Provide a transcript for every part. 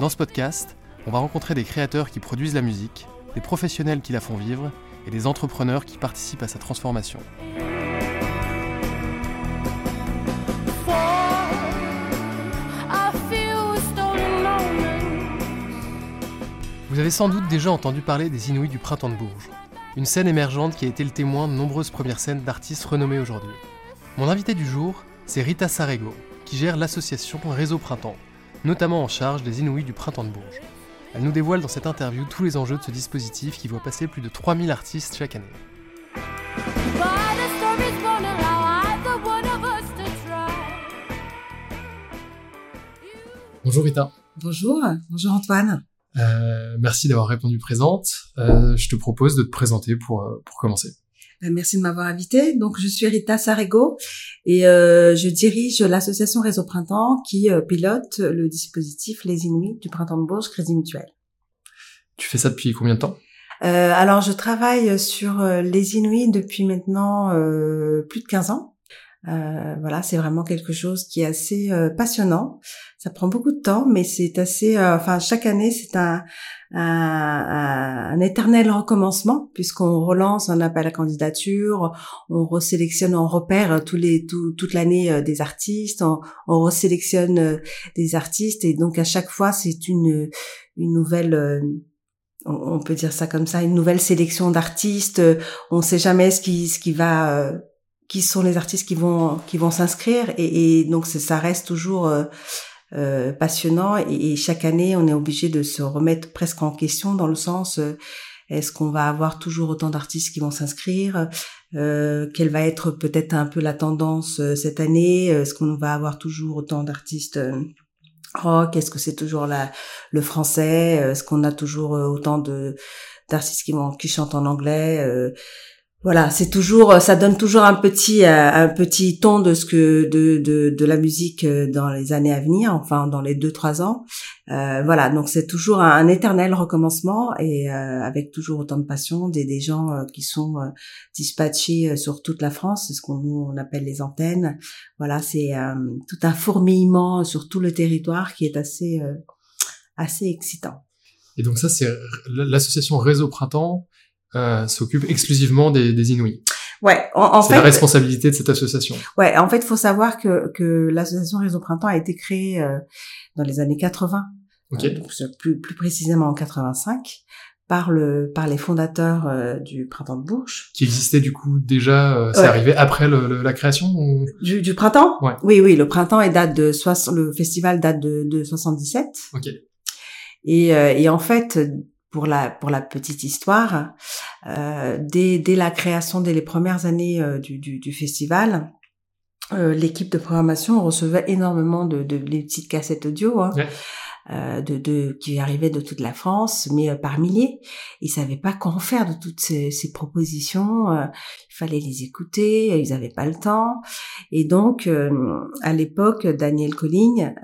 Dans ce podcast, on va rencontrer des créateurs qui produisent la musique, des professionnels qui la font vivre et des entrepreneurs qui participent à sa transformation. Vous avez sans doute déjà entendu parler des Inouïs du Printemps de Bourges, une scène émergente qui a été le témoin de nombreuses premières scènes d'artistes renommés aujourd'hui. Mon invité du jour, c'est Rita Sarego, qui gère l'association Réseau Printemps, notamment en charge des Inouïs du Printemps de Bourges. Elle nous dévoile dans cette interview tous les enjeux de ce dispositif qui voit passer plus de 3000 artistes chaque année. Bonjour Rita. Bonjour, bonjour Antoine. Euh, merci d'avoir répondu présente. Euh, je te propose de te présenter pour, euh, pour commencer. Ben, merci de m'avoir invité. Donc, je suis Rita Sarego et euh, je dirige l'association Réseau Printemps qui euh, pilote le dispositif Les Inuits du Printemps de Bourges Crédit Mutuel. Tu fais ça depuis combien de temps? Euh, Alors, je travaille sur les Inuits depuis maintenant plus de 15 ans. Euh, voilà, c'est vraiment quelque chose qui est assez euh, passionnant. Ça prend beaucoup de temps, mais c'est assez. Euh, enfin, chaque année, c'est un, un, un, éternel recommencement puisqu'on relance un appel à candidature, on resélectionne, on repère tous les tout, toute l'année des artistes, on, on resélectionne des artistes et donc à chaque fois, c'est une une nouvelle on peut dire ça comme ça, une nouvelle sélection d'artistes. On ne sait jamais ce qui ce qui va qui sont les artistes qui vont qui vont s'inscrire et, et, donc ça reste toujours euh, euh, passionnant et, chaque année on est obligé de se remettre presque en question dans le sens euh, est-ce qu'on va avoir toujours autant d'artistes qui vont s'inscrire euh, Quelle va être peut-être un peu la tendance euh, cette année Est-ce qu'on va avoir toujours autant d'artistes rock Est-ce que c'est toujours la, le français Est-ce qu'on a toujours autant de d'artistes qui vont qui chantent en anglais voilà, c'est toujours, ça donne toujours un petit, euh, un petit ton de ce que de, de, de la musique euh, dans les années à venir, enfin dans les deux trois ans. Euh, voilà, donc c'est toujours un, éternel recommencement et euh, avec toujours autant de passion, des, des gens qui sont dispatchés sur toute la France, c'est ce qu'on on appelle les antennes. Voilà, c'est tout un fourmillement sur tout le territoire qui est assez assez excitant. Et donc ça, c'est l'association Réseau Printemps euh, s'occupe exclusivement des, des Inuits. Ouais, en, en fait, c'est la responsabilité de cette association. Ouais, en fait, il faut savoir que que l'association Réseau Printemps a été créée euh, dans les années 80, okay. euh, donc plus plus précisément en 85 par le par les fondateurs euh, du Printemps de Bourges. Qui existait du coup déjà, euh, c'est arrivé après le, la création ou... du, du, printemps? Ouais. Oui, oui, le printemps est date de le festival date de, de 77. Ok. Et, euh, et en fait, pour la pour la petite histoire, euh, dès dès la création, dès les premières années euh, du, du, du festival, euh, l'équipe de programmation recevait énormément de, de, de petites cassettes audio. Hein. Ouais. Euh, de, de, qui arrivaient de toute la France, mais euh, par milliers. Ils savaient pas quoi en faire de toutes ces, ces propositions. Euh, il fallait les écouter. Ils avaient pas le temps. Et donc, euh, à l'époque, Daniel Colligne,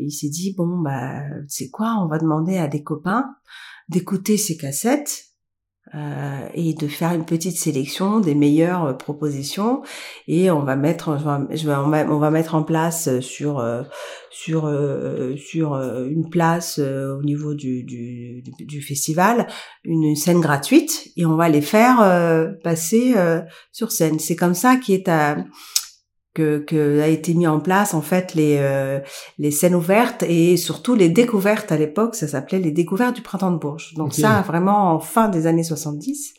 il s'est dit bon bah c'est quoi? On va demander à des copains d'écouter ces cassettes euh, et de faire une petite sélection des meilleures euh, propositions. Et on va mettre on, va, on va mettre en place euh, sur euh, sur euh, sur une place au niveau du, du, du festival une scène gratuite et on va les faire passer sur scène. C'est comme ça qui est à que, que, a été mis en place en fait les les scènes ouvertes et surtout les découvertes à l'époque ça s'appelait les découvertes du printemps de Bourges donc ça vraiment en fin des années 70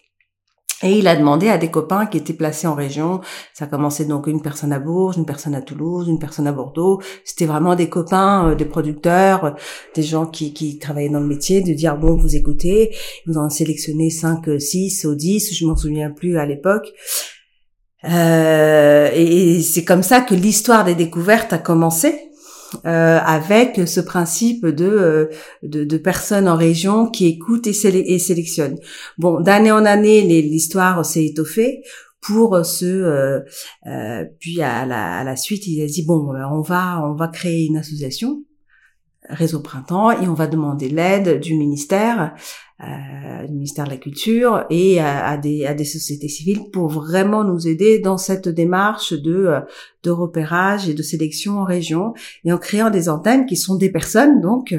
et il a demandé à des copains qui étaient placés en région. Ça a commencé donc une personne à Bourges, une personne à Toulouse, une personne à Bordeaux. C'était vraiment des copains, euh, des producteurs, euh, des gens qui, qui travaillaient dans le métier, de dire bon, vous écoutez, vous en sélectionnez 5, 6 ou 10, je m'en souviens plus à l'époque. Euh, et c'est comme ça que l'histoire des découvertes a commencé. Euh, avec ce principe de, euh, de, de personnes en région qui écoutent et, et sélectionnent. Bon, d'année en année, l'histoire s'est étoffée pour ce euh, euh, puis à la, à la suite il a dit bon on va on va créer une association réseau printemps et on va demander l'aide du ministère du ministère de la Culture et à, des, à des sociétés civiles pour vraiment nous aider dans cette démarche de, euh, de repérage et de sélection en région et en créant des antennes qui sont des personnes donc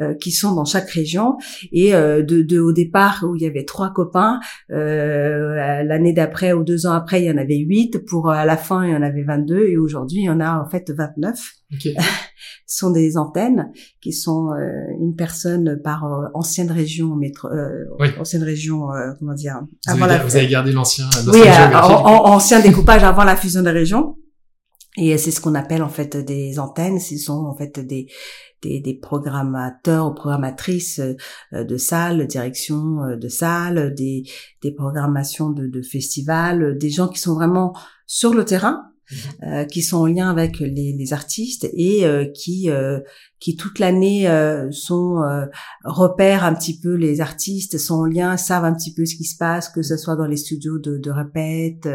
euh, qui sont dans chaque région et de, de au départ où il y avait trois copains l'année d'après ou deux ans après il y en avait huit. Pour à la fin il y en avait 22 et aujourd'hui il y en a en fait 29 okay. sont des antennes qui sont une personne par ancienne région métro euh, oui. ancienne région, euh, comment dire vous, avez, vous avez gardé l'ancien. Oui, euh, ancien découpage avant la fusion des régions. Et c'est ce qu'on appelle en fait des antennes. Ce sont en fait des des, des programmateurs ou programmatrices de salles, direction de salles, des, des programmations de, de festivals, des gens qui sont vraiment sur le terrain. Qui sont en lien avec les, les artistes et qui qui toute l'année euh, sont euh, repèrent un petit peu les artistes, sont en lien, savent un petit peu ce qui se passe, que ce soit dans les studios de, de répète,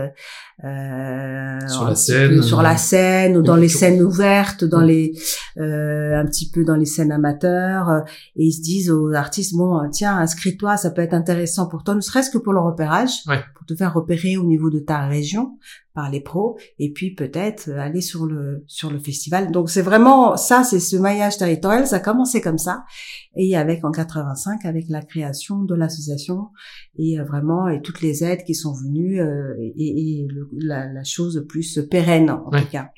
euh, sur la scène, sur la scène ou dans les scènes ouvertes, dans les euh, un petit peu dans les scènes amateurs, et ils se disent aux artistes bon tiens inscris-toi, ça peut être intéressant pour toi, ne serait-ce que pour le repérage, pour te faire repérer au niveau de ta région par les pros et puis peut-être aller sur le sur le festival. Donc c'est vraiment ça, c'est ce maillage territorial, ça a commencé comme ça, et avec en 85 avec la création de l'association et euh, vraiment et toutes les aides qui sont venues euh, et, la, chose plus pérenne en tout cas.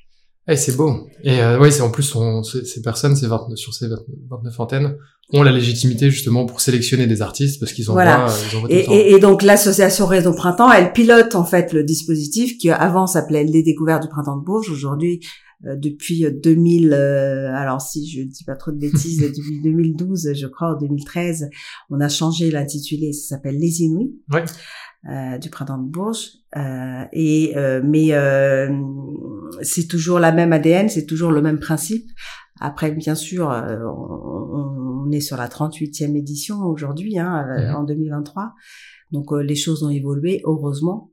Eh, c'est beau. Et euh, oui, c'est en plus ces, personnes, ces 29 sur ces 29 antennes ont la légitimité justement pour sélectionner des artistes parce qu'ils ont voilà. et, et, donc l'association Réseau Printemps, elle pilote en fait le dispositif qui avant s'appelait les découvertes du printemps de Bourges. Aujourd'hui, depuis 2000, euh, euh, alors si je dis pas trop de bêtises, depuis 2012, je crois, ou 2013, on a changé l'intitulé, ça s'appelle Les Inuits. du printemps de Bourges et mais c'est toujours la même ADN c'est toujours le même principe après bien sûr on, est sur la 38e édition aujourd'hui hein, mhm. en 2023 donc les choses ont évolué heureusement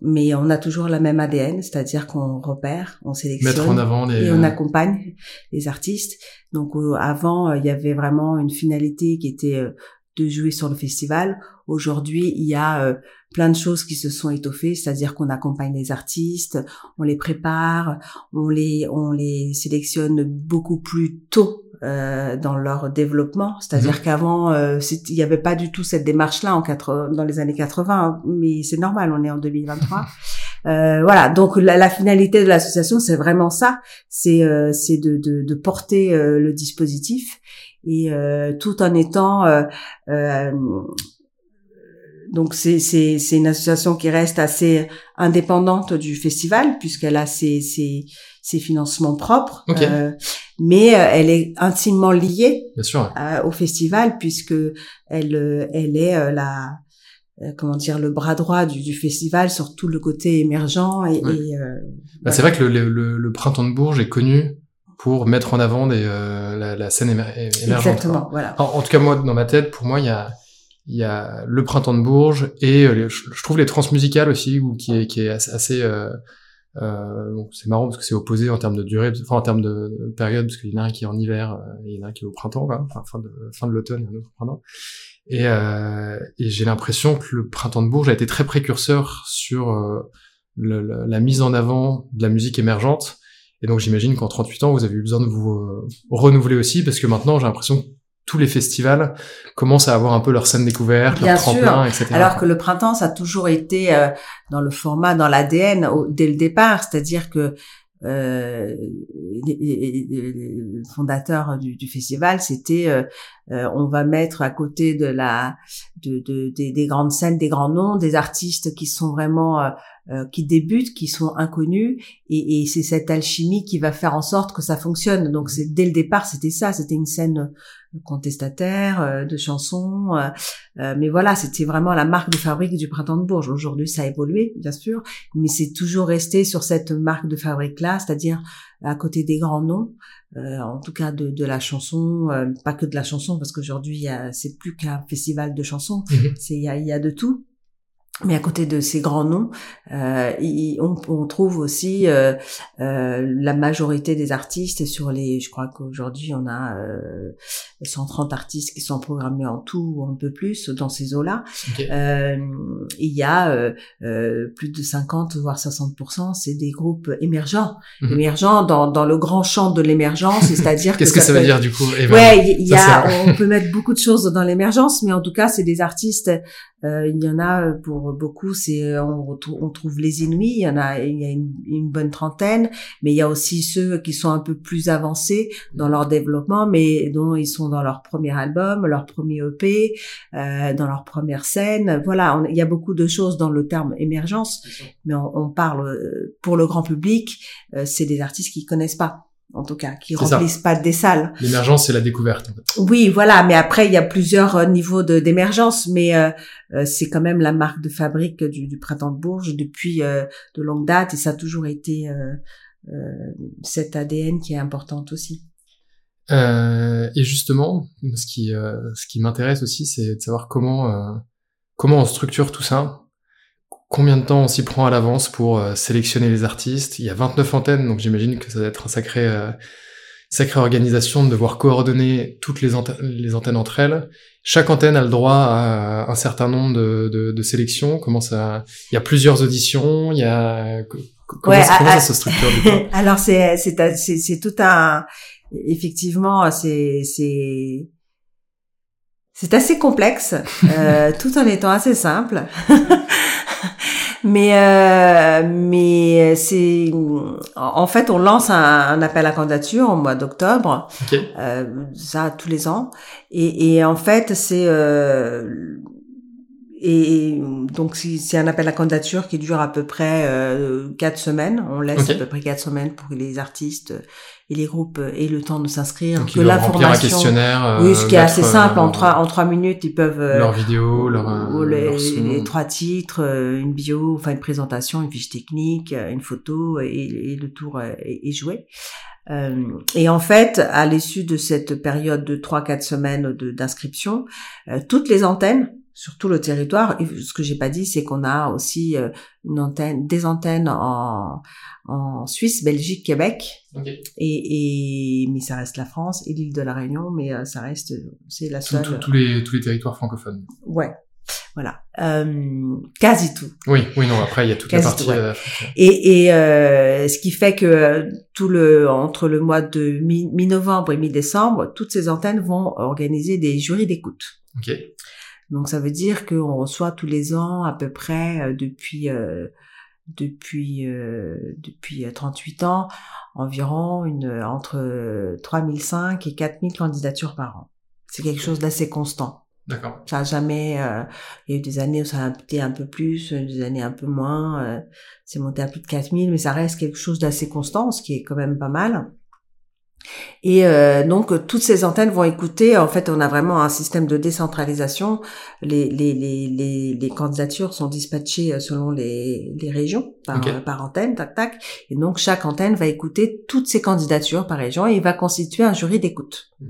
mais on a toujours la même ADN, c'est-à-dire qu'on repère, on sélectionne et on accompagne les artistes. Donc euh, avant, euh, il y avait vraiment une finalité qui était euh, de jouer sur le festival. Aujourd'hui, il y a plein de choses qui se sont étoffées, c'est-à-dire qu'on accompagne les artistes, on les prépare, on les on les sélectionne beaucoup plus tôt euh, dans leur développement. C'est-à-dire mhm. qu'avant, euh, il n'y avait pas du tout cette démarche-là en quatre, dans les années 80, hein. mais c'est normal, on est en 2023. Euh, voilà, donc la, finalité de l'association, c'est vraiment ça, c'est euh, c'est de, de, de, porter euh, le dispositif et tout en étant donc c'est c'est c'est une association qui reste assez indépendante du festival puisqu'elle a ses ses ses financements propres, euh, mais euh, elle est intimement liée euh, au festival puisque elle elle est la comment dire le bras droit du, du, festival sur tout le côté émergent et, bah, c'est vrai que le, le, le, printemps de Bourges est connu pour mettre en avant des, la, la, scène émergente. Exactement, voilà. En, en, tout cas moi dans ma tête, pour moi il y a il y a le printemps de Bourges et je trouve les transmusicales aussi ou qui est qui est assez, euh, c'est marrant parce que c'est opposé en termes de durée, enfin en termes de période, parce qu'il y en a un qui est en hiver, euh, et il y en a un qui est au printemps, enfin fin de, fin de l'automne et un autre au printemps. Et, euh, et j'ai l'impression que le printemps de Bourges a été très précurseur sur euh, la mise en avant de la musique émergente. Et donc j'imagine qu'en 38 ans, vous avez eu besoin de vous renouveler aussi, parce que maintenant j'ai l'impression tous les festivals commencent à avoir un peu leur scène découverte, leur tremplin, etc. Alors que le printemps, ça a toujours été euh, dans le format, dans l'ADN dès le départ, c'est-à-dire que euh, le fondateur du, du festival, c'était euh, euh, on va mettre à côté de la de, de, des, grandes scènes, des grands noms, des artistes qui sont vraiment euh, qui débutent, qui sont inconnus, et, et c'est cette alchimie qui va faire en sorte que ça fonctionne. Donc c'est dès le départ, c'était ça, c'était une scène contestataire, euh, de chansons, euh, mais voilà, c'était vraiment la marque de fabrique du Printemps de Bourges. Aujourd'hui, ça a évolué, bien sûr, mais c'est toujours resté sur cette marque de fabrique-là, c'est-à-dire à côté des grands noms, en tout cas de, de la chanson, pas que de la chanson, parce qu'aujourd'hui, c'est plus qu'un festival de chansons, mhm. c'est il y a, y a de tout. Mais à côté de ces grands noms, euh, on, on, trouve aussi euh, euh, la majorité des artistes sur les. Je crois qu'aujourd'hui on a 130 euh, artistes qui sont programmés en tout ou un peu plus dans ces eaux-là. Euh, il y a euh, plus de 50 voire 60 c'est des groupes émergents, mhm. émergents dans, dans le grand champ de l'émergence, c'est-à-dire qu'est-ce que, ça, veut dire du coup Ouais, il y, a, on peut mettre beaucoup de choses dans l'émergence, mais en tout cas c'est des artistes euh, il y en a euh, pour beaucoup, c'est euh, on, on, trouve les Inuits, il y en a, il y a une, une, bonne trentaine, mais il y a aussi ceux qui sont un peu plus avancés dans leur développement, mais dont ils sont dans leur premier album, leur premier EP, euh, dans leur première scène. Voilà, il y a beaucoup de choses dans le terme émergence, mais on, on parle pour le grand public, c'est des artistes qui connaissent pas en tout cas, qui remplissent pas des salles. L'émergence, c'est la découverte. En fait. Oui, voilà, mais après, il y a plusieurs euh, niveaux d'émergence, mais euh, euh, c'est quand même la marque de fabrique du, du Printemps de Bourges depuis de longue date, et ça a toujours été cet ADN qui est importante aussi. et justement, ce qui, ce qui m'intéresse aussi, c'est de savoir comment, comment on structure tout ça Combien de temps on s'y prend à l'avance pour euh, sélectionner les artistes? Il y a 29 antennes, donc j'imagine que ça va être un sacré, euh, sacrée organisation de devoir coordonner toutes les, les, antennes entre elles. Chaque antenne a le droit à un certain nombre de, de, de sélections. Comment ça Il y a plusieurs auditions. Il y a comment, ça, se structure Alors c'est c'est c'est tout un effectivement c'est c'est c'est assez complexe, euh, tout en étant assez simple. Mais euh, mais c'est en fait on lance un, appel à candidature au mois d'octobre, euh, ça tous les ans. Et, et en fait c'est euh, et, donc c'est un appel à candidature qui dure à peu près euh, quatre semaines. On laisse à peu près quatre semaines pour que les artistes et les groupes aient le temps de s'inscrire. Que l'information, un questionnaire. oui, ce qui est assez simple. En trois en trois minutes, ils peuvent leur vidéo, leur, les, trois titres, une bio, enfin une présentation, une fiche technique, une photo et, le tour est, joué. Euh, et en fait, à l'issue de cette période de trois quatre semaines d'inscription, euh, toutes les antennes sur tout le territoire. Et ce que j'ai pas dit, c'est qu'on a aussi euh, une antenne, des antennes en, en Suisse, Belgique, Québec. Et, et, mais ça reste la France et l'île de la Réunion, mais euh, ça reste, c'est la seule. Tous les tous les territoires francophones. Ouais. Voilà, euh, quasi tout. Oui, oui, non. Après, il y a toute la partie. et, et ce qui fait que tout le entre le mois de mi-novembre et mi-décembre, toutes ces antennes vont organiser des jurys d'écoute. Ok. Donc ça veut dire qu'on reçoit tous les ans à peu près euh, depuis euh, depuis euh, depuis 38 ans environ une entre 3005 et 4000 candidatures par an. C'est quelque chose d'assez constant. D'accord. Ça a jamais il y a eu des années où ça a été un peu plus, des années un peu moins, c'est monté à plus de 4000 mais ça reste quelque chose d'assez constant, ce qui est quand même pas mal. Et euh, donc toutes ces antennes vont écouter. En fait, on a vraiment un système de décentralisation. Les, les, les, les, candidatures sont dispatchées euh, selon les, les régions par, par antenne, tac tac. Et donc chaque antenne va écouter toutes ces candidatures par région et il va constituer un jury d'écoute. Mmh.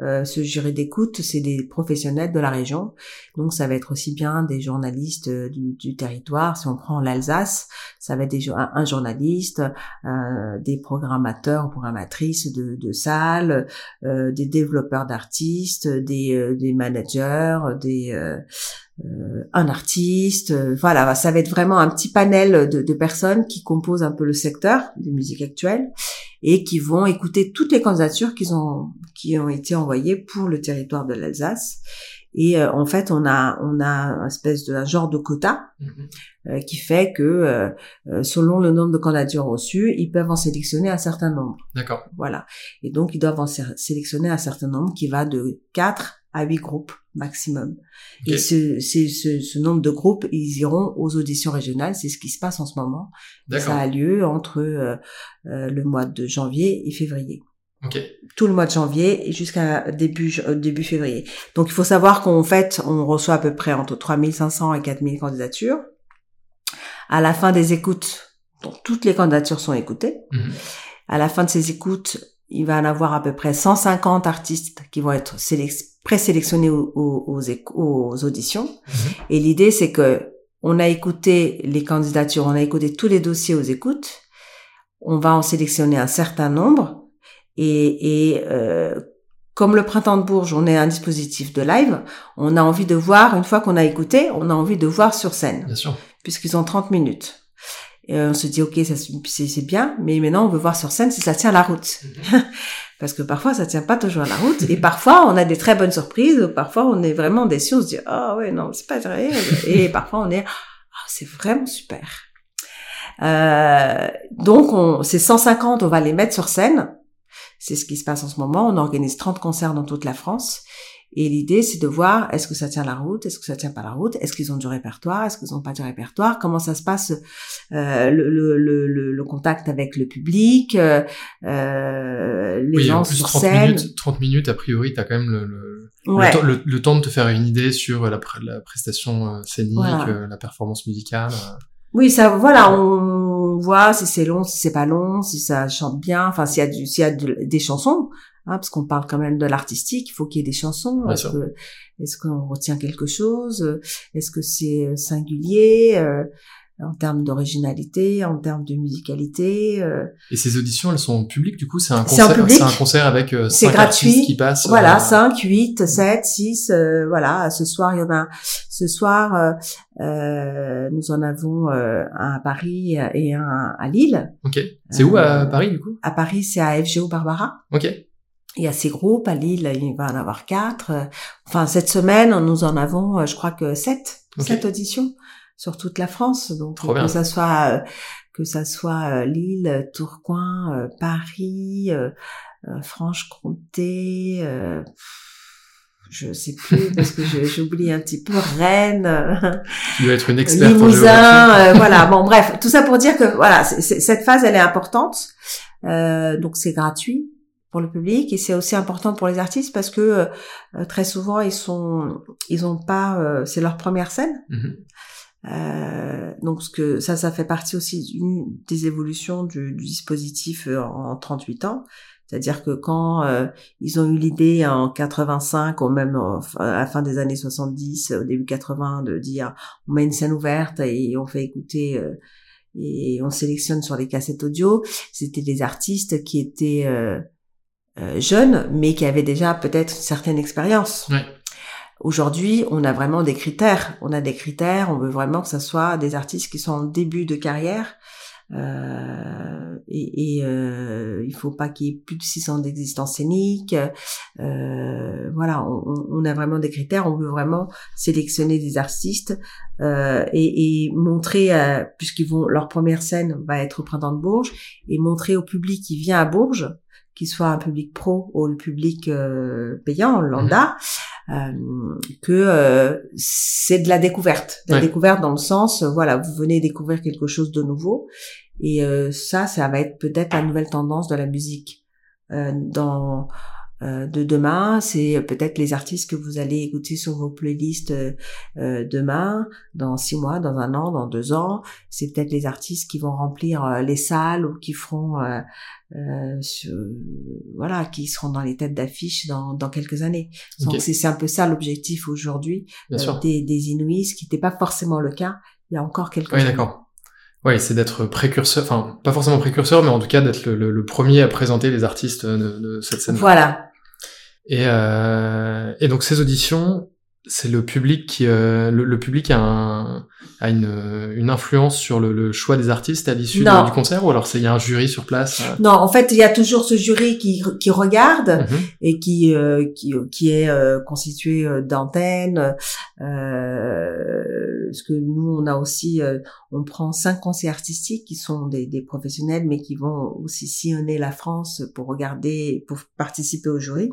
Euh, ce jury d'écoute, c'est des professionnels de la région. Donc ça va être aussi bien des journalistes euh, du, territoire. Si on prend l'Alsace, ça va être des, un, journaliste, euh, des programmateurs ou programmatrices de, de salles, euh, des développeurs d'artistes, des, des managers, des un artiste, voilà, ça va être vraiment un petit panel de, de, personnes qui composent un peu le secteur des musiques actuelles et qui vont écouter toutes les candidatures qui ont qui ont été envoyées pour le territoire de l'Alsace. Et euh, en fait, on a on a un espèce de un genre de quota mhm. euh, qui fait que euh, selon le nombre de candidatures reçues, ils peuvent en sélectionner un certain nombre. D'accord. Voilà. Et donc ils doivent en sélectionner un certain nombre qui va de 4 à 8 groupes maximum. Et ce, ce, ce, nombre de groupes, ils iront aux auditions régionales. C'est ce qui se passe en ce moment. Ça a lieu entre le mois de janvier et février. Tout le mois de janvier jusqu'à début euh, début février. Donc il faut savoir qu'en fait, on reçoit à peu près entre 3500 et 4000 candidatures. À la fin des écoutes, donc toutes les candidatures sont écoutées. Mhm. À la fin de ces écoutes, il va y en avoir à peu près 150 artistes qui vont être présélectionnés aux, aux, aux, auditions. Mhm. Et l'idée, c'est que on a écouté les candidatures, on a écouté tous les dossiers aux écoutes. On va en sélectionner un certain nombre et, et euh, comme le printemps de Bourges, on est un dispositif de live, on a envie de voir, une fois qu'on a écouté, on a envie de voir sur scène. Bien sûr. Puisqu'ils ont 30 minutes. Et on se dit, ok, ça c'est bien, mais maintenant on veut voir sur scène si ça tient la route. Mhm. Parce que parfois ça tient pas toujours la route, et parfois on a des très bonnes surprises, parfois on est vraiment déçu, on se dit, ah oh, ouais, non, c'est pas vrai, et parfois on est, ah, c'est vraiment super. Euh, donc on, ces 150, on va les mettre sur scène, c'est ce qui se passe en ce moment. On organise 30 concerts dans toute la France. Et l'idée, c'est de voir est-ce que ça tient la route, est-ce que ça tient pas la route, est-ce qu'ils ont du répertoire, est-ce qu'ils n'ont pas du répertoire, comment ça se passe euh, le, le, le, le, contact avec le public, euh, euh les gens sur 30 scène. Minutes, 30 minutes, a priori, tu as quand même le, le, temps de te faire une idée sur la, la prestation euh, scénique, euh, la performance musicale. Oui, ça, voilà, on voit si c'est long, si c'est pas long, si ça chante bien, enfin s'il y a du, s'il y a des chansons, hein, parce qu'on parle quand même de l'artistique, il faut qu'il y ait des chansons. Est-ce que, est-ce qu'on retient quelque chose? Est-ce que c'est singulier euh, en termes d'originalité, en termes de musicalité. Euh? Et ces auditions, elles sont publiques du coup C'est un concert, c'est un concert avec euh, cinq artistes qui passent. Voilà, euh... 5, 8, 7, 6, voilà. Ce soir, il y en a. Ce soir, euh, nous en avons un à Paris et un à Lille. Ok. C'est où à Paris du coup? À Paris, c'est à FGO Barbara. Ok. Il y a ces groupes. À Lille, il va en avoir quatre. Enfin, cette semaine, nous en avons, je crois que sept. Sept auditions sur toute la France. Donc que ça soit euh, que ça soit euh, Lille, Tourcoing, euh, Paris, Franche-Comté. je sais plus parce que j'oublie un petit peu Rennes. Tu dois être une experte Limousin, voilà. Bon, bref, tout ça pour dire que voilà, cette phase, elle est importante. donc c'est gratuit pour le public et c'est aussi important pour les artistes parce que très souvent ils sont ils ont pas c'est leur première scène. Euh, donc ce que ça, ça fait partie aussi d'une des évolutions du, du dispositif euh, en, 38 ans. C'est-à-dire que quand euh, ils ont eu l'idée en 85 ou même à la fin des années 70, au début 80, de dire on met une scène ouverte et on fait écouter et on sélectionne sur les cassettes audio, c'était des artistes qui étaient jeunes mais qui avaient déjà peut-être une certaine expérience. Ouais. Aujourd'hui, on a vraiment des critères. On a des critères. On veut vraiment que ça soit des artistes qui sont en début de carrière. Euh, et, et euh, il faut pas qu'il y ait plus de 6 ans d'existence scénique. Euh, voilà, on, on, a vraiment des critères. On veut vraiment sélectionner des artistes euh, et, et, montrer, euh, puisqu'ils vont leur première scène va être au printemps de Bourges, et montrer au public qui vient à Bourges, qu'il soit un public pro ou le public euh, payant, lambda. Euh, que euh, c'est de la découverte, de la découverte dans le sens, euh, voilà, vous venez découvrir quelque chose de nouveau, et ça, ça va être peut-être la nouvelle tendance de la musique dans de demain, c'est peut-être les artistes que vous allez écouter sur vos playlists demain, dans six mois, dans un an, dans deux ans. C'est peut-être les artistes qui vont remplir les salles ou qui feront euh, voilà, qui seront dans les têtes d'affiche dans, dans quelques années. Donc c'est un peu ça l'objectif aujourd'hui euh, des, des Inuits, ce qui n'était pas forcément le cas il y a encore quelques oui, d'accord. Oui, c'est d'être précurseur, enfin pas forcément précurseur, mais en tout cas d'être le, le, premier à présenter les artistes de, de cette scène. Voilà. Et, euh, et donc ces auditions, c'est le public qui le, le, public a un, a une, une influence sur le, le, choix des artistes à l'issue du concert ou alors c'est il y a un jury sur place euh? Non, en fait, il y a toujours ce jury qui, qui regarde mhm. et qui, euh, qui, qui est euh, constitué d'antennes. parce que nous, on a aussi, on prend cinq conseillers artistiques qui sont des, des professionnels, mais qui vont aussi sillonner la France pour regarder, pour participer au jury.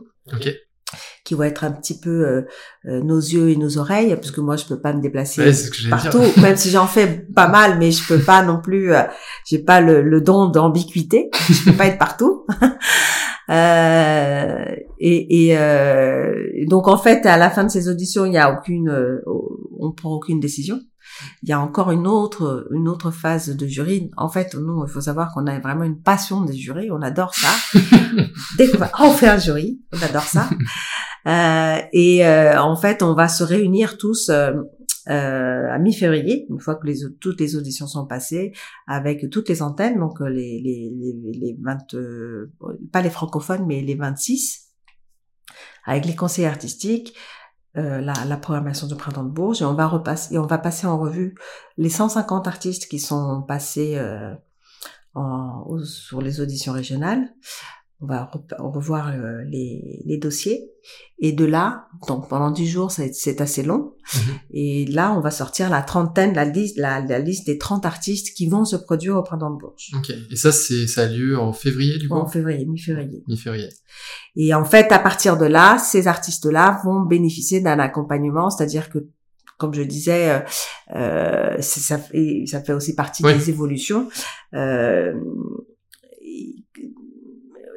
Qui vont être un petit peu euh, euh, nos yeux et nos oreilles, parce que moi je peux pas me déplacer partout, même si j'en fais pas mal, mais je peux pas non plus, euh, j'ai pas le, le don d'ambiguïté, je peux pas être partout. et, et donc en fait, à la fin de ces auditions, il y a aucune, on prend aucune décision. Il y a encore une autre, une autre phase de jury. En fait, nous, il faut savoir qu'on a vraiment une passion des jurys. On adore ça. Dès qu'on va, oh, on fait un jury, on adore ça. Euh, et euh, en fait, on va se réunir tous euh, euh à mi-février, une fois que les, toutes les auditions sont passées, avec toutes les antennes, donc euh, les, les, les, les 20, pas les francophones, mais les 26, avec les conseillers artistiques, euh, la, programmation du printemps de Bourges et on va repasser et on va passer en revue les 150 artistes qui sont passés euh, sur les auditions régionales on va revoir euh, les, les, dossiers. Et de là, donc pendant dix jours, c'est assez long. Mhm. Et là, on va sortir la trentaine, la liste, la, la, liste des 30 artistes qui vont se produire au Printemps de Bourges. Ok. Et ça, c'est ça a lieu en février, du coup? En février, mi-février. Mi-février. Et en fait, à partir de là, ces artistes-là vont bénéficier d'un accompagnement, c'est-à-dire que comme je disais, euh, euh ça, fait, ça fait aussi partie des évolutions. Euh,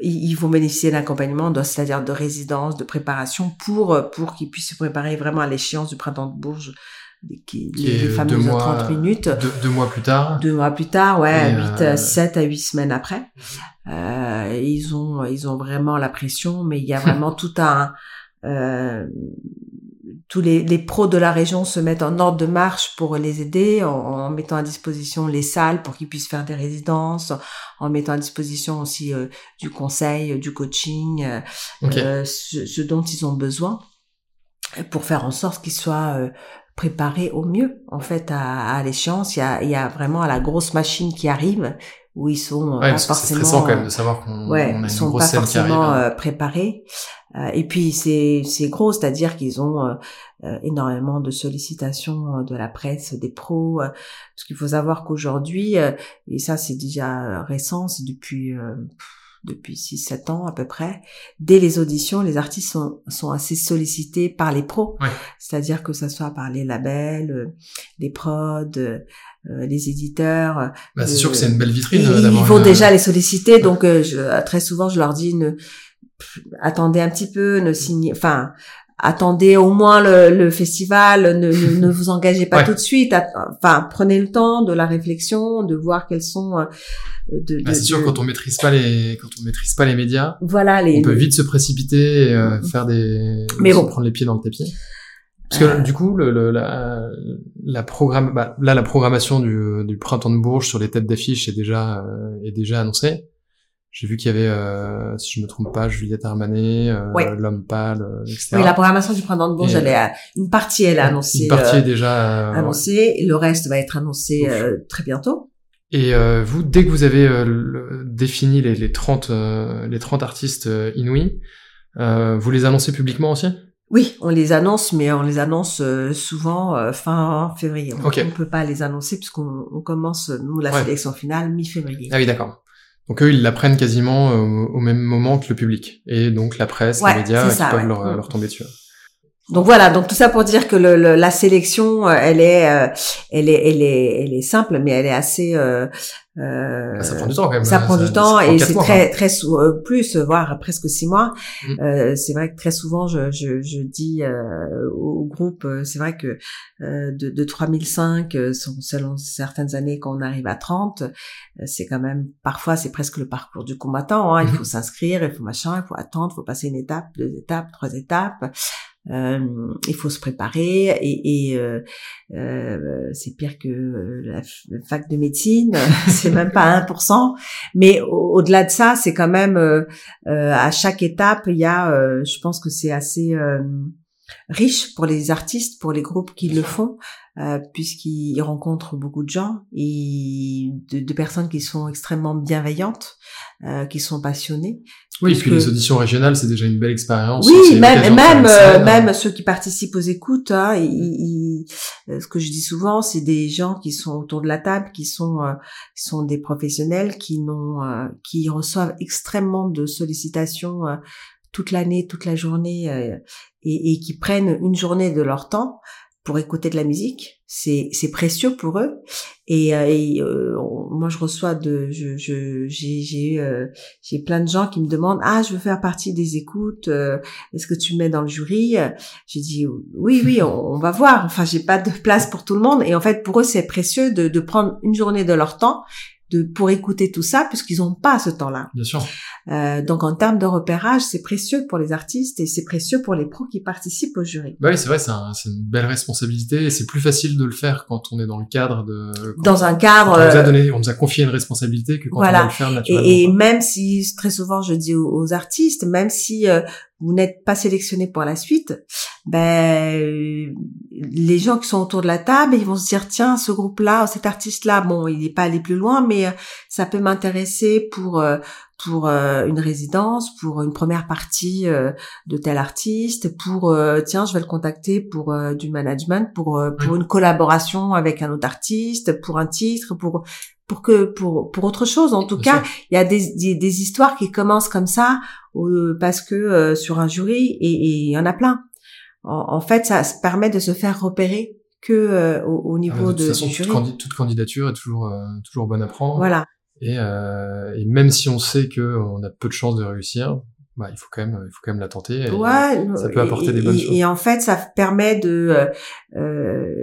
ils vont bénéficier d'un accompagnement, c'est-à-dire de résidence, de préparation pour pour qu'ils puissent se préparer vraiment à l'échéance du printemps de Bourges qui, les, fameuses 30 minutes. Deux, mois plus tard. Deux mois plus tard, ouais, 8, 7 euh, à 8 semaines après. Euh, ils ont ils ont vraiment la pression, mais il y a vraiment tout un euh, tous les, les, pros de la région se mettent en ordre de marche pour les aider en, mettant à disposition les salles pour qu'ils puissent faire des résidences, en mettant à disposition aussi euh, du conseil, du coaching, euh, euh ce, dont ils ont besoin pour faire en sorte qu'ils soient euh, préparés au mieux en fait à, à l'échéance. Il y a, il y a vraiment la grosse machine qui arrive où ils sont ouais, pas forcément. Quand même de savoir qu'on ouais, a une sont grosse pas forcément hein. préparés. Euh, et puis c'est c'est gros, c'est-à-dire qu'ils ont euh, euh, énormément de sollicitations de la presse, des pros. parce qu'il faut savoir qu'aujourd'hui, et ça c'est déjà récent, c'est depuis depuis 6-7 ans à peu près, dès les auditions, les artistes sont, sont assez sollicités par les pros. C'est-à-dire que ça soit par les labels, les prods, les éditeurs. Bah, c'est sûr que c'est une belle vitrine. Ils, ils vont déjà les solliciter, donc je, très souvent je leur dis ne, attendez un petit peu, ne signez, enfin, attendez au moins le, le festival, ne, ne, vous engagez pas tout de suite, enfin, prenez le temps de la réflexion, de voir quels sont. Euh, de, bah, c'est sûr quand on maîtrise pas les quand on maîtrise pas les médias, voilà, les, on peut vite se précipiter et euh, faire des, mais bon. prendre les pieds dans le tapis. Parce que euh. du coup, le, la, la programme, bah, là, la programmation du, du printemps de Bourges sur les têtes d'affiche est déjà est déjà annoncée. J'ai vu qu'il y avait, euh, si je me trompe pas, Juliette Armanet, euh, L'Homme Pâle, euh, etc. Oui, la programmation du Printemps de Bourges, elle est, une partie, elle est annoncée. Une partie est déjà annoncée, et le reste va être annoncé très bientôt. Et vous, dès que vous avez défini les, les 30 les 30 artistes inouïs, vous les annoncez publiquement aussi? Oui, on les annonce, mais on les annonce souvent fin février. On ne peut pas les annoncer puisqu'on on commence nous la sélection finale mi-février. Ah oui, d'accord. Donc eux, ils l'apprennent quasiment euh, au même moment que le public. Et donc la presse, les médias, qui peuvent leur, mm. leur, tomber dessus. Donc voilà, donc tout ça pour dire que le, la sélection, euh, elle est, euh, elle est, elle est, elle est simple, mais elle est assez, euh, ça prend du temps quand même. Ça prend du temps et c'est très très euh, plus voire presque six mois. Mm. Euh, c'est vrai que très souvent je je, je dis euh, au groupe euh, c'est vrai que de, de 3005 selon certaines années quand on arrive à 30 c'est quand même parfois c'est presque le parcours du combattant. Hein. Il mm-hmm. faut s'inscrire, il faut machin, il faut attendre, il faut passer une étape, deux étapes, trois étapes. Euh, il faut se préparer et, et euh, euh, c'est pire que la, fac de médecine, c'est même pas 1%. Mais au-delà de ça, c'est quand même à chaque étape, il y a, je pense que c'est assez riche pour les artistes, pour les groupes qui le font, euh, puisqu'ils rencontrent beaucoup de gens et de, personnes qui sont extrêmement bienveillantes, euh, qui sont passionnées. Oui, et puis les auditions régionales, c'est déjà une belle expérience. Oui, même même euh, même ceux qui participent aux écoutes, hein, ce que je dis souvent, c'est des gens qui sont autour de la table, qui sont qui sont des professionnels qui n'ont qui reçoivent extrêmement de sollicitations toute l'année, toute la journée, euh, et, et, qui prennent une journée de leur temps pour écouter de la musique, c'est c'est précieux pour eux. Et, euh, euh, moi, je reçois de, je j'ai j'ai j'ai plein de gens qui me demandent ah je veux faire partie des écoutes, est-ce que tu me mets dans le jury? J'ai dit oui oui on, on, va voir. Enfin j'ai pas de place pour tout le monde et en fait pour eux c'est précieux de de prendre une journée de leur temps de pour écouter tout ça puisqu'ils n'ont pas ce temps-là. Bien sûr. Euh, donc en termes de repérage, c'est précieux pour les artistes et c'est précieux pour les pros qui participent au jury. Bah oui, c'est vrai, c'est un, une belle responsabilité et c'est plus facile de le faire quand on est dans le cadre de. Dans un cadre. On nous a donné, on nous a confié une responsabilité que quand on va le faire naturellement. Et, et même si très souvent je dis aux, artistes, même si euh, vous n'êtes pas sélectionné pour la suite, ben les gens qui sont autour de la table, ils vont se dire tiens ce groupe-là, cet artiste-là, bon il n'est pas allé plus loin, mais euh, ça peut m'intéresser pour euh, pour euh, une résidence, pour une première partie de tel artiste, pour tiens je vais le contacter pour du management, pour pour une collaboration avec un autre artiste, pour un titre, pour pour que pour pour autre chose. En tout cas, il y a des, des, histoires qui commencent comme ça parce que euh, sur un jury et il y en a plein. En, fait, ça permet de se faire repérer que euh, au, niveau ah, de, de, façon, jury. Toute, candidature est toujours euh, toujours bonne à prendre. Voilà. Et, et même si on sait que on a peu de chances de réussir, bah, il faut quand même, il faut quand même la tenter. ouais, ça peut apporter des bonnes et, choses. Et en fait, ça permet de euh,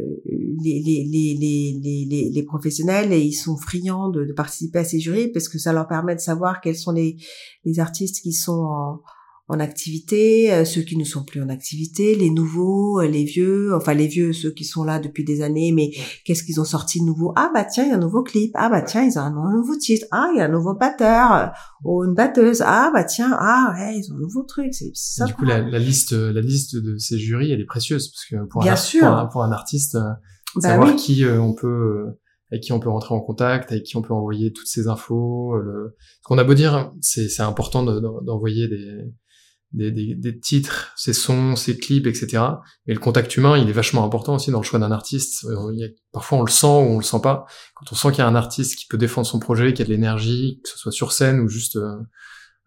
les, les, les, les, les, professionnels et ils sont friands de, de, participer à ces jurys parce que ça leur permet de savoir quels sont les, les artistes qui sont en, en activité, euh, ceux qui ne sont plus en activité, les nouveaux, euh, les vieux, enfin les vieux, ceux qui sont là depuis des années, mais qu'est-ce qu'ils ont sorti de nouveau? Ah bah tiens, il y a un nouveau clip. Ah bah tiens, ils ont un nouveau titre. Ah, il y a un nouveau batteur ou une batteuse. Ah bah tiens, ah ouais, ils ont un nouveau truc. C'est ça. Du coup, la, la, liste, la liste de ces jurys, elle est précieuse parce que pour, un, sûr. Pour, un, artiste, euh, bah savoir qui on peut avec qui on peut rentrer en contact, avec qui on peut envoyer toutes ces infos. Le... Ce qu'on a beau dire, c'est important d'envoyer des, des, des, des, titres, ses sons, ses clips, etc. Mais le contact humain, il est vachement important aussi dans le choix d'un artiste. Euh, parfois, on le sent ou on le sent pas. Quand on sent qu'il y a un artiste qui peut défendre son projet, qui a de l'énergie, que ce soit sur scène ou juste euh,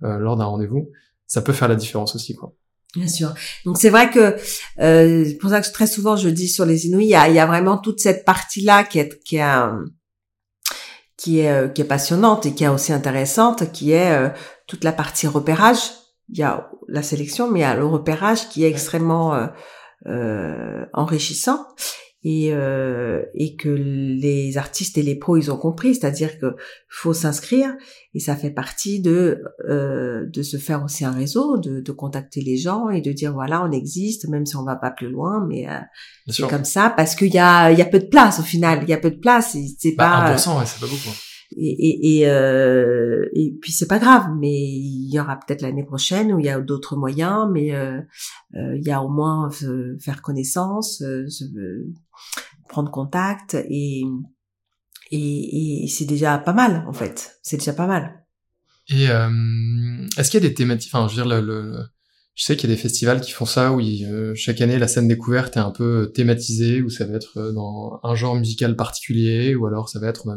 euh, lors d'un rendez-vous, ça peut faire la différence aussi, quoi. Bien sûr. Donc c'est vrai que euh, pour ça que très souvent je dis sur les Inuits, il y a, il y a vraiment toute cette partie-là qui est qui est qui est qui est passionnante et qui est aussi intéressante, qui est toute la partie repérage il y a la sélection, mais il y a le repérage qui est extrêmement euh, euh, enrichissant et, euh, et que les artistes et les pros ils ont compris, c'est-à-dire que faut s'inscrire et ça fait partie de euh, de se faire aussi un réseau, de, de, contacter les gens et de dire voilà on existe même si on va pas plus loin, mais euh, c'est comme ça parce qu'il y a il y a peu de place au final, il y a peu de place, c'est bah, pas 1%, ouais, c'est pas beaucoup. Et, et, euh, et puis c'est pas grave, mais il y aura peut-être l'année prochaine où il y a d'autres moyens, mais euh, euh, il y a au moins faire connaissance, prendre contact et c'est déjà pas mal en fait. C'est déjà pas mal. Et est-ce qu'il y a des thématiques Enfin, je sais qu'il y a des festivals qui font ça où chaque année la scène découverte est un peu thématisée, où ça va être dans un genre musical particulier, ou alors ça va être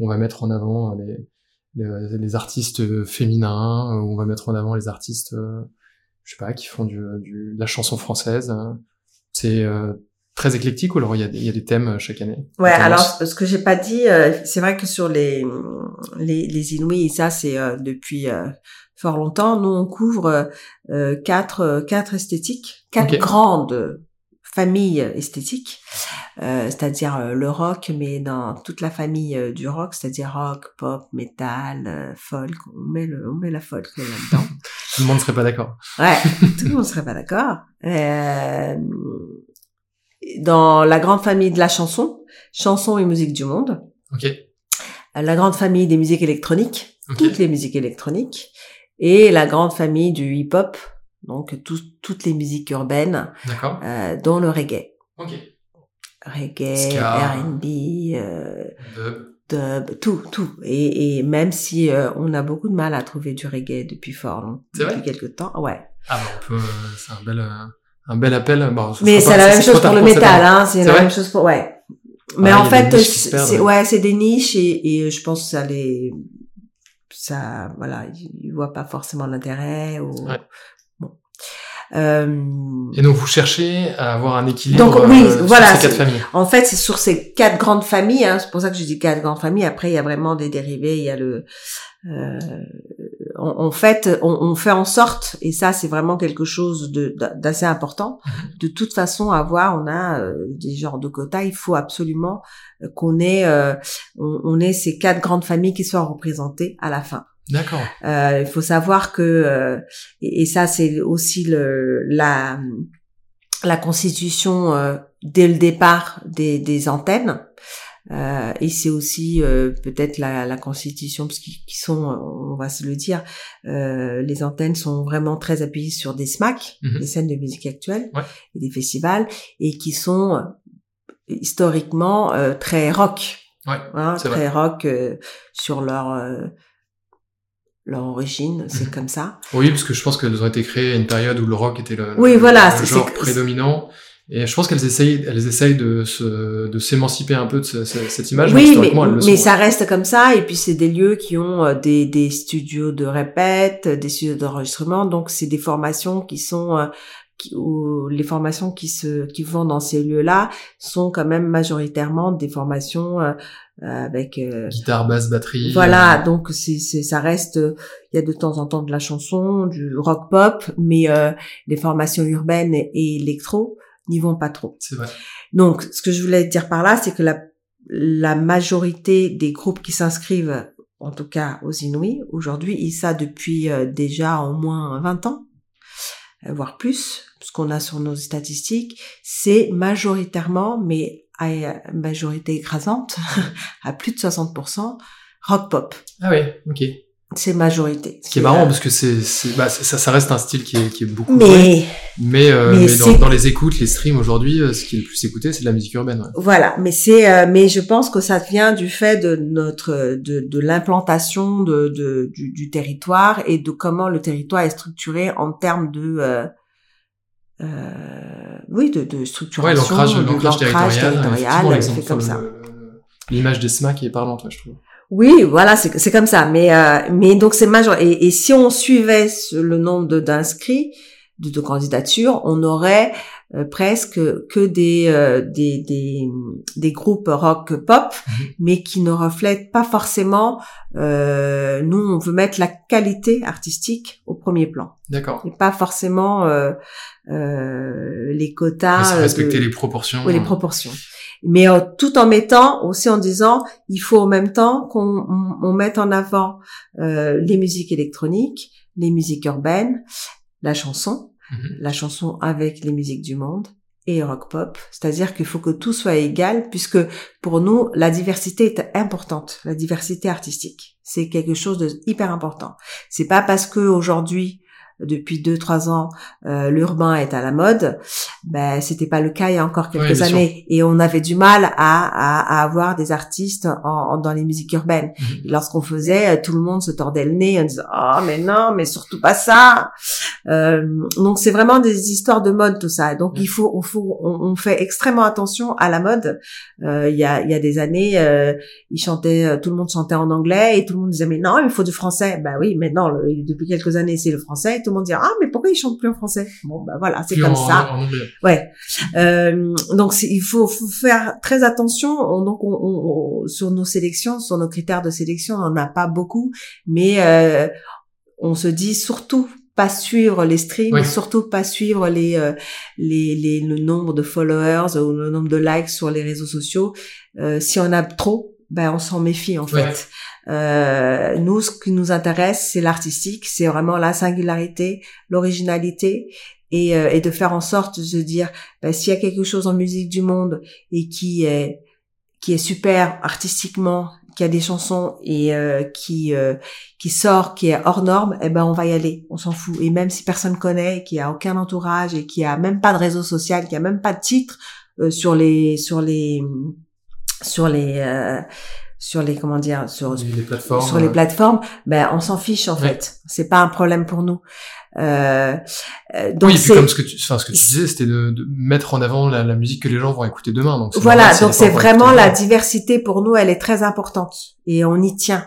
on va mettre en avant les, les, artistes féminins, on va mettre en avant les artistes, euh, je sais pas, qui font du, du, de la chanson française. C'est euh, très éclectique ou alors il y a, il y a des thèmes chaque année? Ouais, alors ce que j'ai pas dit, euh, c'est vrai que sur les les, les Inuits, ça c'est depuis fort longtemps, nous on couvre quatre quatre esthétiques, quatre grandes famille esthétique, euh, c'est-à-dire euh, le rock, mais dans toute la famille euh, du rock, c'est-à-dire rock, pop, metal, folk, on met, le, on met la folk là-dedans. tout le monde serait pas d'accord. Ouais, tout le monde serait pas d'accord. dans la grande famille de la chanson, chanson et musique du monde. Ok. La grande famille des musiques électroniques, toutes les musiques électroniques, et la grande famille du hip-hop, donc toutes les musiques urbaines, euh, dont le reggae. Reggae, R&B, euh, dub. tout, tout. Et, et même si euh, on a beaucoup de mal à trouver du reggae depuis fort longtemps, depuis quelques temps, ouais. Ah bah on peut, c'est un bel, un bel appel. Mais c'est la même chose pour le métal, hein. C'est la même chose pour, ouais. Mais en fait, c'est, ouais, c'est des niches et, et je pense que ça les, ça, voilà, ils voient pas forcément l'intérêt ou, euh... Et donc vous cherchez à avoir un équilibre donc, oui, euh, voilà, ces quatre familles. En fait, c'est sur ces quatre grandes familles. Hein, c'est pour ça que je dis quatre grandes familles. Après, il y a vraiment des dérivés. Il y a le. Euh, en fait, on, on, fait en sorte, et ça, c'est vraiment quelque chose d'assez important. Mhm. De toute façon, avoir, on a euh, des genres de quotas. Il faut absolument euh, qu'on ait, on, on ait ces quatre grandes familles qui soient représentées à la fin. D'accord. Euh, il faut savoir que euh, et, ça c'est aussi le la la constitution euh, dès le départ des, des antennes. Euh, et c'est aussi peut-être la, la, constitution parce qu'ils sont, on va se le dire, les antennes sont vraiment très appuyées sur des SMAC, mhm. des scènes de musique actuelle, et des festivals, et qui sont historiquement très rock, ouais, hein, très rock sur leur leur origine, c'est comme ça. Oui, parce que je pense qu'elles ont été créées à une période où le rock était le, oui, voilà, genre prédominant. Et je pense qu'elles essayent, elles essayent de se, de s'émanciper un peu de cette image. Oui, mais, mais ça reste comme ça. Et puis c'est des lieux qui ont euh, des, des studios de répète, des studios d'enregistrement. Donc c'est des formations qui sont, euh, où les formations qui se, qui vont dans ces lieux-là sont quand même majoritairement des formations euh, euh, avec euh, guitare, basse, batterie. Voilà, euh, donc c'est c'est ça reste il y a de temps en temps de la chanson, du rock pop, mais les formations urbaines et, électro n'y vont pas trop. C'est vrai. Donc ce que je voulais dire par là, c'est que la la majorité des groupes qui s'inscrivent en tout cas aux Inuits aujourd'hui, ils ça depuis déjà au moins 20 ans, voire plus, ce qu'on a sur nos statistiques, c'est majoritairement, mais à majorité écrasante, à plus de 60%, rock pop. Ah oui, ok. C'est majorité. Ce qui est marrant parce que c'est, bah, ça, ça reste un style qui est, qui est beaucoup mais, mais, euh, mais, dans, dans, les écoutes, les streams aujourd'hui, euh, ce qui est le plus écouté, c'est de la musique urbaine. Ouais. Voilà, mais c'est, euh, mais je pense que ça vient du fait de notre, de, de l'implantation de, de du, du, territoire et de comment le territoire est structuré en termes de euh, euh, oui, de, de structuration, ouais, l'ancrage territorial, territorial fait comme ça. L'image des SMAC est parlante, je trouve. Oui, voilà, c'est comme ça. Mais euh, mais donc c'est majeur. Et, et, si on suivait le nombre d'inscrits, de, de, candidatures, on aurait euh, presque que des, euh, des, des des groupes rock pop, mhm. mais qui ne reflètent pas forcément. Euh, nous, on veut mettre la qualité artistique au premier plan. D'accord. Et pas forcément les quotas. respecter les proportions. Oui, les proportions mais tout en mettant aussi en disant il faut en même temps qu'on on, mette en avant euh, les musiques électroniques, les musiques urbaines, la chanson, mhm. la chanson avec les musiques du monde et rock pop, c'est-à-dire qu'il faut que tout soit égal puisque pour nous la diversité est importante, la diversité artistique. C'est quelque chose de hyper important. C'est pas parce que aujourd'hui depuis deux trois ans euh, l'urbain est à la mode ben c'était pas le cas il y a encore quelques années. Et on avait du mal à, à, à avoir des artistes en, dans les musiques urbaines. Mhm. lorsqu'on faisait euh, tout le monde se tordait le nez en disant oh mais non mais surtout pas ça euh, donc c'est vraiment des histoires de mode tout ça. Donc il faut on faut on, fait extrêmement attention à la mode. Euh, il y a il y a des années euh, ils chantaient tout le monde chantait en anglais et tout le monde disait mais non il faut du français ben oui mais non depuis quelques années c'est le français tout le monde dit ah mais pourquoi ils chantent plus en français? Bon ben voilà c'est comme ça. ouais. Euh, donc il faut, faut, faire très attention. Donc on, on, sur nos sélections sur nos critères de sélection on n'a pas beaucoup. Mais euh, on se dit surtout pas suivre les streams, surtout pas suivre les, euh, les, les, le nombre de followers ou le nombre de likes sur les réseaux sociaux. Euh, si on a trop, ben on s'en méfie en fait. Euh, nous, ce qui nous intéresse, c'est l'artistique, c'est vraiment la singularité, l'originalité, et, euh, et, de faire en sorte de se dire, ben, s'il y a quelque chose en musique du monde et qui est qui est super artistiquement, qu'il y a des chansons et euh, qui euh, qui sort, qui est hors norme, eh ben on va y aller, on s'en fout. Et même si personne connaît, qui a aucun entourage et qui a même pas de réseau social, qui a même pas de titre euh, sur les sur les sur les sur les comment dire sur les plateformes, sur les plateformes, ben on s'en fiche en fait. C'est pas un problème pour nous. Euh, euh, donc oui, et puis comme ce que tu, enfin, ce que tu disais, c'était de, de, mettre en avant la, la, musique que les gens vont écouter demain. Donc voilà, donc c'est vraiment la diversité pour nous, elle est très importante et on y tient.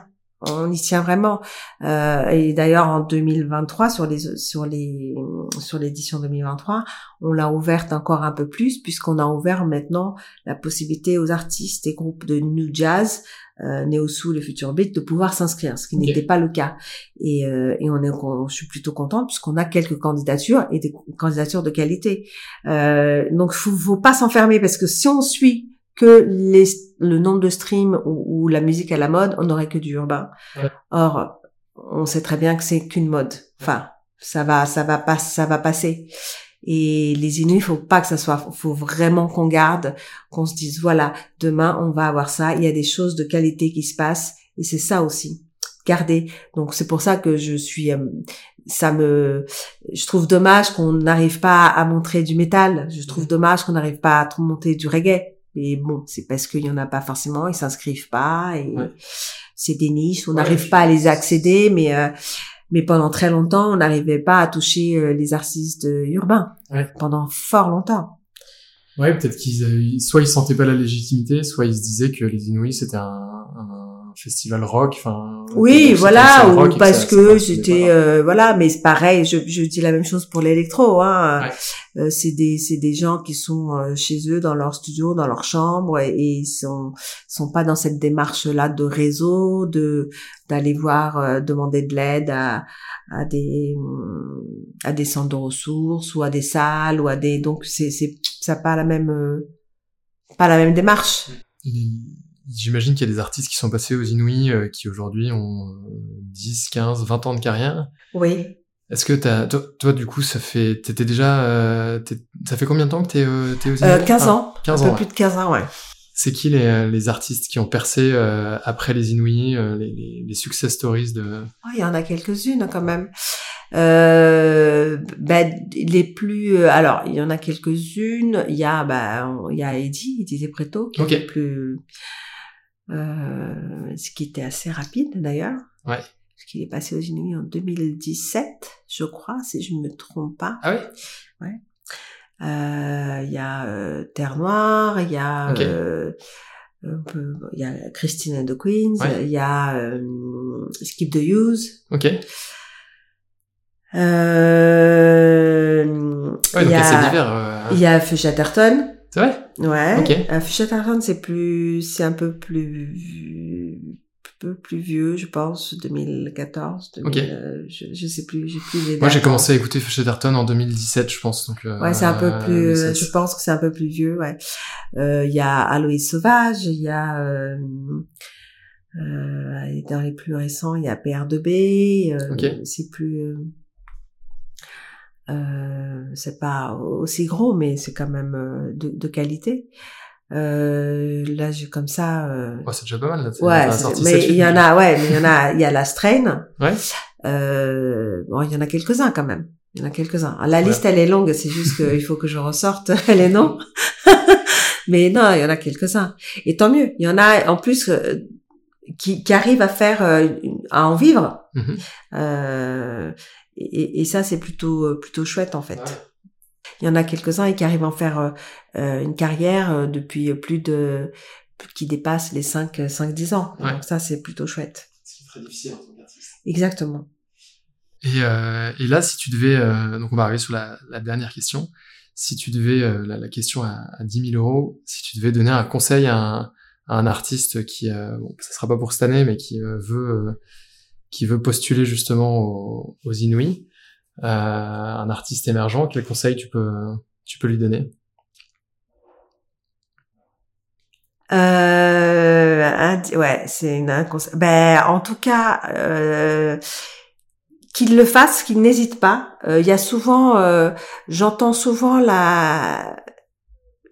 On y tient vraiment. Euh, et d'ailleurs, en 2023, sur les sur les sur l'édition 2023, on l'a ouverte encore un peu plus puisqu'on a ouvert maintenant la possibilité aux artistes et groupes de new jazz euh, Néo Soul et Future Beat de pouvoir s'inscrire, ce qui n'était pas le cas. Et, euh, et on est, je suis plutôt contente puisqu'on a quelques candidatures et des candidatures de qualité. Euh, donc faut, faut pas s'enfermer parce que si on suit que les, le nombre de streams ou, la musique à la mode, on n'aurait que du urbain. Or, on sait très bien que c'est qu'une mode. Enfin, ça va, ça va pas, ça va passer. Et les Inuits, il faut pas que ça soit, faut vraiment qu'on garde, qu'on se dise voilà, demain on va avoir ça. Il y a des choses de qualité qui se passent et c'est ça aussi. Garder. Donc c'est pour ça que je suis, euh, ça me, je trouve dommage qu'on n'arrive pas à montrer du métal. Je trouve dommage qu'on n'arrive pas à monter du reggae. Et bon, c'est parce qu'il y en a pas forcément, ils s'inscrivent pas et c'est des niches, on n'arrive pas à les accéder, mais euh, mais pendant très longtemps, on n'arrivait pas à toucher euh, les artistes urbains. Pendant fort longtemps. Ouais, peut-être qu'ils soit ils sentaient pas la légitimité, soit ils se disaient que les Inuits c'était un, festival rock. Enfin. Oui, voilà, ou parce que c'était euh, voilà, mais c'est pareil. Je, je dis la même chose pour l'électro. Hein. Euh, c'est des c'est des gens qui sont euh, chez eux dans leur studio, dans leur chambre et, ils sont sont pas dans cette démarche là de réseau, de d'aller voir demander de l'aide à à des à des centres de ressources ou à des salles ou à des donc c'est c'est ça pas la même pas la même démarche. J'imagine qu'il y a des artistes qui sont passés aux Inuits euh, qui aujourd'hui ont 10, 15, 20 ans de carrière. Oui. Est-ce que t'as, toi, toi, du coup, ça fait, t'étais déjà, euh, ça fait combien de temps que t'es, euh, es aux euh, 15 ans. 15 un peu plus de 15 ans, ouais. C'est qui les, euh, les artistes qui ont percé euh, après les Inuits, les, les, les, success stories de... Oh, il y en a quelques-unes quand même. Euh, ben, les plus, alors il y en a quelques-unes. Il y a, bah, il y a Eddie, Eddie Preto, qui est plus euh, ce qui était assez rapide d'ailleurs. Ouais. Parce qu'il est passé aux Inuits en 2017, je crois, si je ne me trompe pas. Ah oui Ouais. Euh, il y a euh, Terre Noire, il y a euh, il y a Christine and the Queens, il y a euh, Skip the Use. Ok. Euh, ouais, il y a, divers. Il y a Feu Chatterton. C'est vrai? Ouais. Ok. Euh, c'est plus, c'est un peu plus, peu plus vieux, je pense, 2014. 2000, ok. Euh, je, je sais plus, j'ai plus les Moi, j'ai commencé à écouter Fisher-Tarton en 2017, je pense. Donc, euh, ouais, c'est un peu plus, je pense que c'est un peu plus vieux, ouais. Il y a Aloïs Sauvage, il y a, euh, dans les plus récents, il y a PR2B, okay. c'est plus, euh, c'est pas aussi gros, mais c'est quand même euh, de, de qualité. Euh, là, j'ai comme ça. Euh... Ouais, c'est déjà pas mal. Là, ouais, mais il y en a, ouais, mais il y en a, il y a la Strain. Ouais. Euh, bon, il y en a quelques-uns quand même. Il y en a quelques-uns. La liste, elle est longue. C'est juste qu'il faut que je ressorte les noms. mais non, il y en a quelques-uns. Et tant mieux. Il y en a, en plus, euh, qui, qui arrivent à faire, à en vivre. Mm et, et ça, c'est plutôt euh, plutôt chouette en fait. Il y en a quelques-uns qui arrivent à en faire euh, euh, une carrière depuis plus de qui dépasse les 5 5 10 ans. Donc ça c'est plutôt chouette. Ce qui est très difficile en tant qu'artiste. Exactement. Et, euh, et là, si tu devais, euh, donc on va arriver sur la, la dernière question. Si tu devais, la, la, question à, à 10 000 euros, si tu devais donner un conseil à un, à un artiste qui, bon, ça sera pas pour cette année, mais qui veut qui veut postuler justement aux, aux Inuits, euh, un artiste émergent, quel conseil tu peux, tu peux lui donner? Euh, ouais, c'est une conseil. Ben, en tout cas, euh, qu'il le fasse, qu'il n'hésite pas. Euh, il y a souvent, euh, j'entends souvent la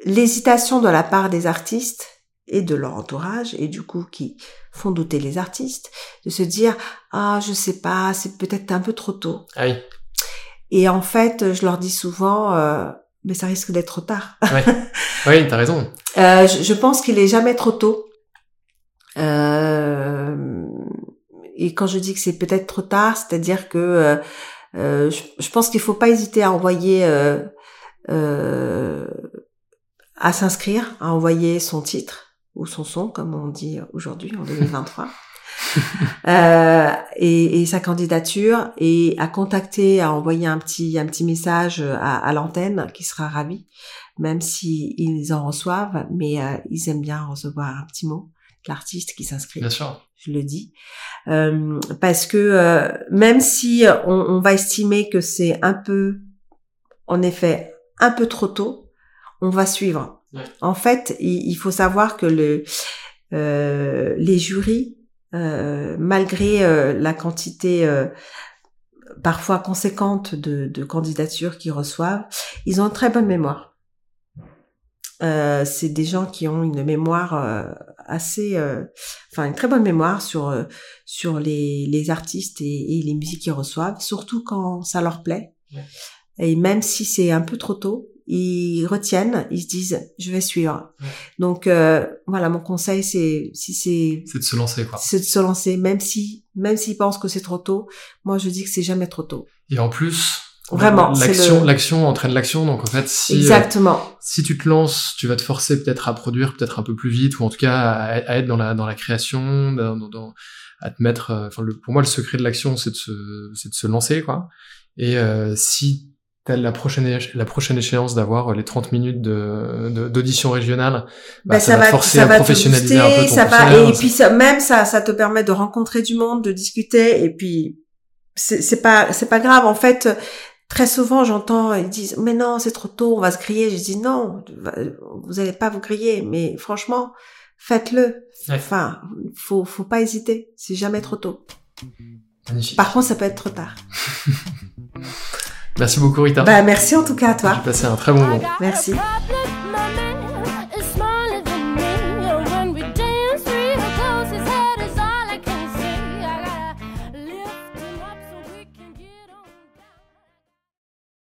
l'hésitation de la part des artistes et de leur entourage et du coup qui font douter les artistes de se dire ah je sais pas c'est peut-être un peu trop tôt ah oui. et en fait je leur dis souvent euh, mais ça risque d'être trop tard. Ouais. oui t'as raison. Euh, je, je, pense qu'il est jamais trop tôt. Euh, et quand je dis que c'est peut-être trop tard c'est-à-dire que euh, euh, je, je, pense qu'il faut pas hésiter à envoyer à s'inscrire à envoyer son titre ou son son, comme on dit aujourd'hui en 2023. euh, et, et, sa candidature et à contacter, à envoyer un petit un petit message à, à l'antenne qui sera ravi, même si ils en reçoivent, mais euh, ils aiment bien recevoir un petit mot de l'artiste qui s'inscrit. Bien sûr. Je le dis euh, parce que euh, même si on, on va estimer que c'est un peu, en effet, un peu trop tôt, on va suivre en fait, il, faut savoir que le, euh, les jurys, euh, malgré euh, la quantité parfois conséquente de, candidatures qu'ils reçoivent, ils ont une très bonne mémoire. c'est des gens qui ont une mémoire assez, enfin une très bonne mémoire sur sur les, les artistes et, les musiques qu'ils reçoivent, surtout quand ça leur plaît. Et même si c'est un peu trop tôt, ils retiennent, ils se disent je vais suivre. Donc euh, voilà, mon conseil c'est si c'est c'est de se lancer quoi. C'est de se lancer même si même s'ils pensent que c'est trop tôt, moi je dis que c'est jamais trop tôt. Et en plus Vraiment, l'action, l'action entraîne l'action. Donc en fait, si euh, exactement, si tu te lances, tu vas te forcer peut-être à produire peut-être un peu plus vite, ou en tout cas à, être dans la dans la création, dans, dans, à te mettre. Euh, enfin, le, pour moi, le secret de l'action, c'est de se c'est de se lancer quoi. Et euh, si la prochaine, la prochaine échéance d'avoir euh, les 30 minutes de, d'audition régionale, bah, bah, ça, va te forcer à professionnaliser un peu ton ça va, Et puis ça, même ça, ça te permet de rencontrer du monde, de discuter, et puis c'est, pas, c'est pas grave. En fait, très souvent j'entends ils disent mais non c'est trop tôt, on va se griller. Je dis non, vous allez pas vous griller, mais franchement faites-le. Enfin, faut, faut pas hésiter, c'est jamais trop tôt. Par contre, ça peut être trop tard. Merci beaucoup Rita. Bah merci en tout cas à toi. J'ai passé un très bon moment. Merci.